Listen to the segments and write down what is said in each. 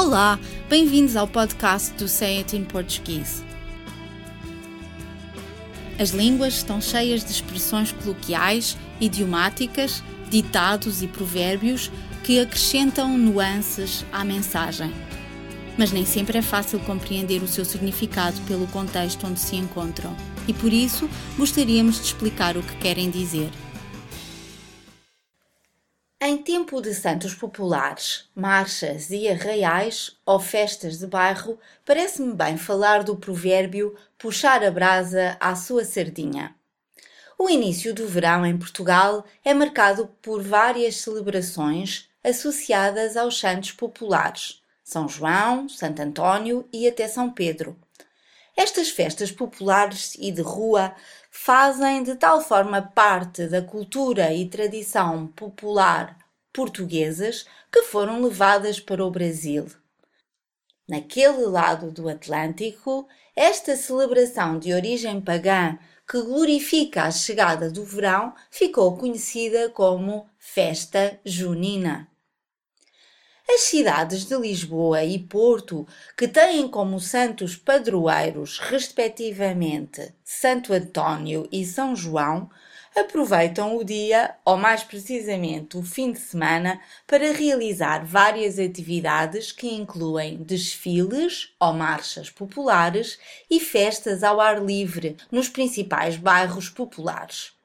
Olá, bem-vindos ao podcast do Say It in Português. As línguas estão cheias de expressões coloquiais, idiomáticas, ditados e provérbios que acrescentam nuances à mensagem. Mas nem sempre é fácil compreender o seu significado pelo contexto onde se encontram, e por isso gostaríamos de explicar o que querem dizer. Em tempo de santos populares, marchas e arraiais ou festas de bairro, parece-me bem falar do provérbio puxar a brasa à sua sardinha. O início do verão em Portugal é marcado por várias celebrações associadas aos santos populares, São João, Santo António e até São Pedro. Estas festas populares e de rua fazem de tal forma parte da cultura e tradição popular portuguesas que foram levadas para o Brasil. Naquele lado do Atlântico, esta celebração de origem pagã que glorifica a chegada do verão ficou conhecida como Festa Junina. As cidades de Lisboa e Porto, que têm como santos padroeiros, respectivamente, Santo António e São João, aproveitam o dia, ou mais precisamente o fim de semana, para realizar várias atividades que incluem desfiles ou marchas populares e festas ao ar livre nos principais bairros populares.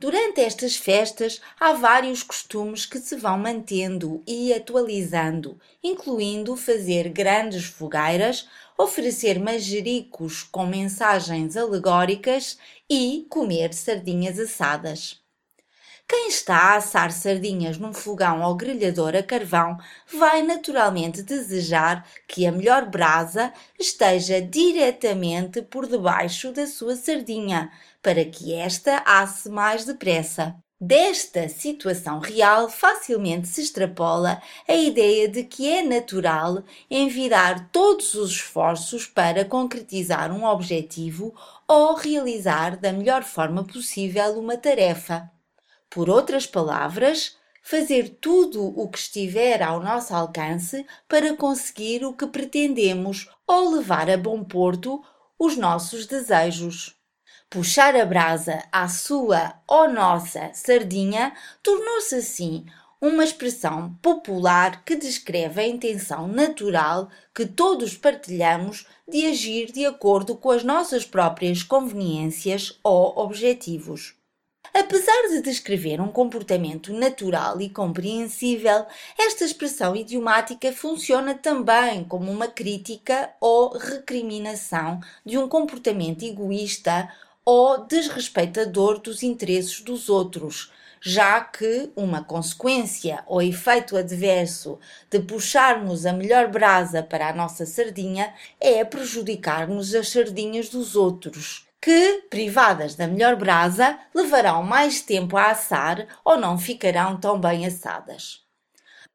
Durante estas festas há vários costumes que se vão mantendo e atualizando, incluindo fazer grandes fogueiras, oferecer manjericos com mensagens alegóricas e comer sardinhas assadas. Quem está a assar sardinhas num fogão ou grelhador a carvão vai naturalmente desejar que a melhor brasa esteja diretamente por debaixo da sua sardinha, para que esta asse mais depressa. Desta situação real facilmente se extrapola a ideia de que é natural envidar todos os esforços para concretizar um objetivo ou realizar da melhor forma possível uma tarefa. Por outras palavras, fazer tudo o que estiver ao nosso alcance para conseguir o que pretendemos ou levar a bom porto os nossos desejos. Puxar a brasa à sua ou nossa sardinha tornou-se assim uma expressão popular que descreve a intenção natural que todos partilhamos de agir de acordo com as nossas próprias conveniências ou objetivos. Apesar de descrever um comportamento natural e compreensível, esta expressão idiomática funciona também como uma crítica ou recriminação de um comportamento egoísta ou desrespeitador dos interesses dos outros, já que uma consequência ou efeito adverso de puxarmos a melhor brasa para a nossa sardinha é prejudicarmos as sardinhas dos outros que, privadas da melhor brasa, levarão mais tempo a assar ou não ficarão tão bem assadas.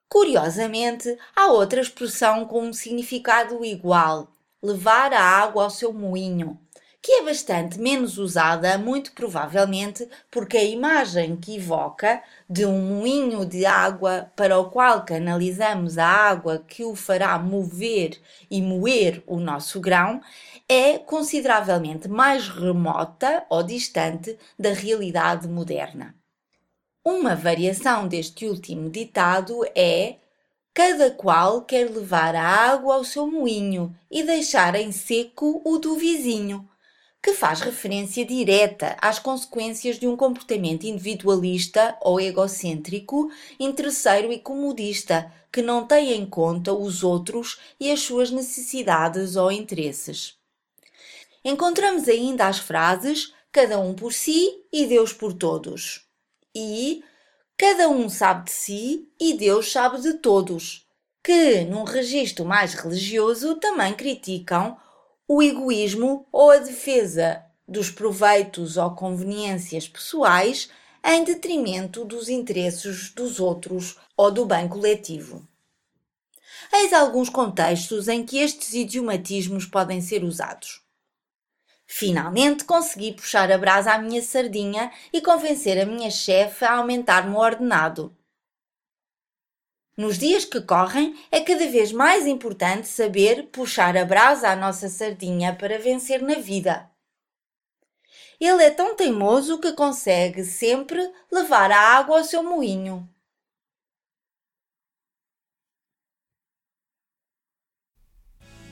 Curiosamente, há outra expressão com um significado igual: levar a água ao seu moinho, que é bastante menos usada, muito provavelmente porque a imagem que evoca de um moinho de água para o qual canalizamos a água que o fará mover e moer o nosso grão é consideravelmente mais remota ou distante da realidade moderna. Uma variação deste último ditado é Cada qual quer levar a água ao seu moinho e deixar em seco o do vizinho, que faz referência direta às consequências de um comportamento individualista ou egocêntrico, interesseiro e comodista, que não tem em conta os outros e as suas necessidades ou interesses. Encontramos ainda as frases cada um por si e Deus por todos. E cada um sabe de si e Deus sabe de todos, que, num registro mais religioso, também criticam o egoísmo ou a defesa dos proveitos ou conveniências pessoais em detrimento dos interesses dos outros ou do bem coletivo. Eis alguns contextos em que estes idiomatismos podem ser usados. Finalmente consegui puxar a brasa à minha sardinha e convencer a minha chefe a aumentar-me o ordenado. Nos dias que correm, é cada vez mais importante saber puxar a brasa à nossa sardinha para vencer na vida. Ele é tão teimoso que consegue sempre levar a água ao seu moinho.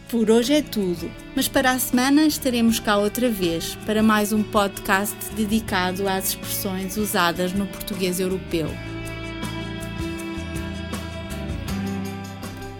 Por hoje é tudo, mas para a semana estaremos cá outra vez para mais um podcast dedicado às expressões usadas no português europeu.